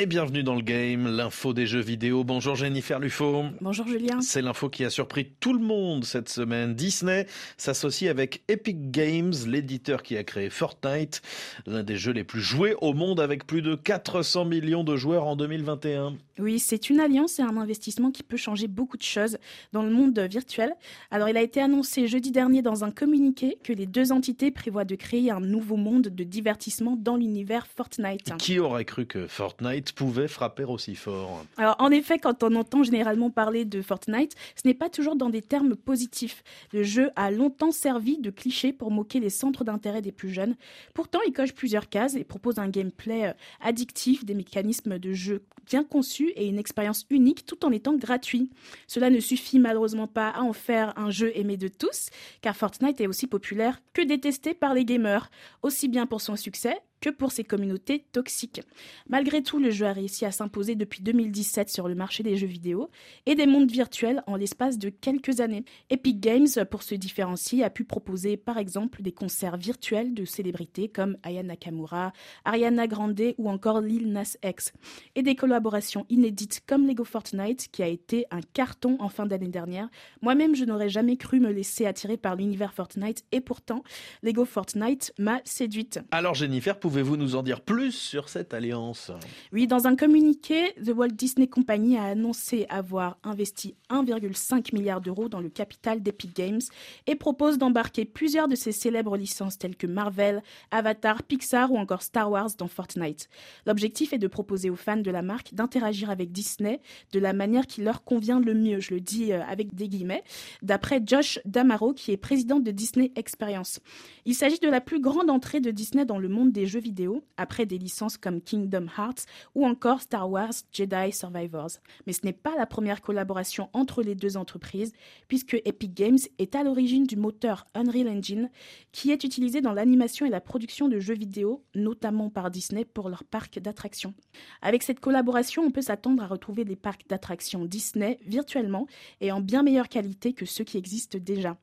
Et bienvenue dans le game, l'info des jeux vidéo. Bonjour Jennifer Lufo. Bonjour Julien. C'est l'info qui a surpris tout le monde cette semaine. Disney s'associe avec Epic Games, l'éditeur qui a créé Fortnite, l'un des jeux les plus joués au monde avec plus de 400 millions de joueurs en 2021. Oui, c'est une alliance et un investissement qui peut changer beaucoup de choses dans le monde virtuel. Alors, il a été annoncé jeudi dernier dans un communiqué que les deux entités prévoient de créer un nouveau monde de divertissement dans l'univers Fortnite. Qui aurait cru que Fortnite pouvait frapper aussi fort Alors, en effet, quand on entend généralement parler de Fortnite, ce n'est pas toujours dans des termes positifs. Le jeu a longtemps servi de cliché pour moquer les centres d'intérêt des plus jeunes. Pourtant, il coche plusieurs cases et propose un gameplay euh, addictif, des mécanismes de jeu bien conçus et une expérience unique tout en étant gratuit. Cela ne suffit malheureusement pas à en faire un jeu aimé de tous, car Fortnite est aussi populaire que détesté par les gamers, aussi bien pour son succès que pour ses communautés toxiques. Malgré tout, le jeu a réussi à s'imposer depuis 2017 sur le marché des jeux vidéo et des mondes virtuels en l'espace de quelques années. Epic Games, pour se différencier, a pu proposer par exemple des concerts virtuels de célébrités comme Aya Nakamura, Ariana Grande ou encore Lil Nas X, et des collaborations inédites comme Lego Fortnite qui a été un carton en fin d'année dernière. Moi-même, je n'aurais jamais cru me laisser attirer par l'univers Fortnite et pourtant, Lego Fortnite m'a séduite. Alors Jennifer, Pouvez-vous nous en dire plus sur cette alliance? Oui, dans un communiqué, The Walt Disney Company a annoncé avoir investi 1,5 milliard d'euros dans le capital d'Epic Games et propose d'embarquer plusieurs de ses célèbres licences telles que Marvel, Avatar, Pixar ou encore Star Wars dans Fortnite. L'objectif est de proposer aux fans de la marque d'interagir avec Disney de la manière qui leur convient le mieux, je le dis euh, avec des guillemets, d'après Josh Damaro qui est président de Disney Experience. Il s'agit de la plus grande entrée de Disney dans le monde des jeux vidéo, après des licences comme Kingdom Hearts ou encore Star Wars Jedi Survivors. Mais ce n'est pas la première collaboration entre les deux entreprises, puisque Epic Games est à l'origine du moteur Unreal Engine, qui est utilisé dans l'animation et la production de jeux vidéo, notamment par Disney pour leur parc d'attractions. Avec cette collaboration, on peut s'attendre à retrouver des parcs d'attractions Disney virtuellement et en bien meilleure qualité que ceux qui existent déjà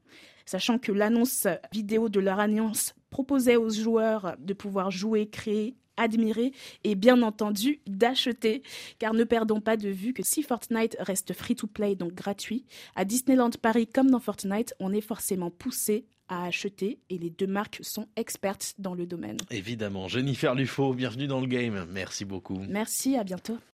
sachant que l'annonce vidéo de leur alliance proposait aux joueurs de pouvoir jouer, créer admirer et bien entendu d'acheter. Car ne perdons pas de vue que si Fortnite reste free-to-play, donc gratuit, à Disneyland Paris comme dans Fortnite, on est forcément poussé à acheter et les deux marques sont expertes dans le domaine. Évidemment. Jennifer Lufo, bienvenue dans le game. Merci beaucoup. Merci, à bientôt.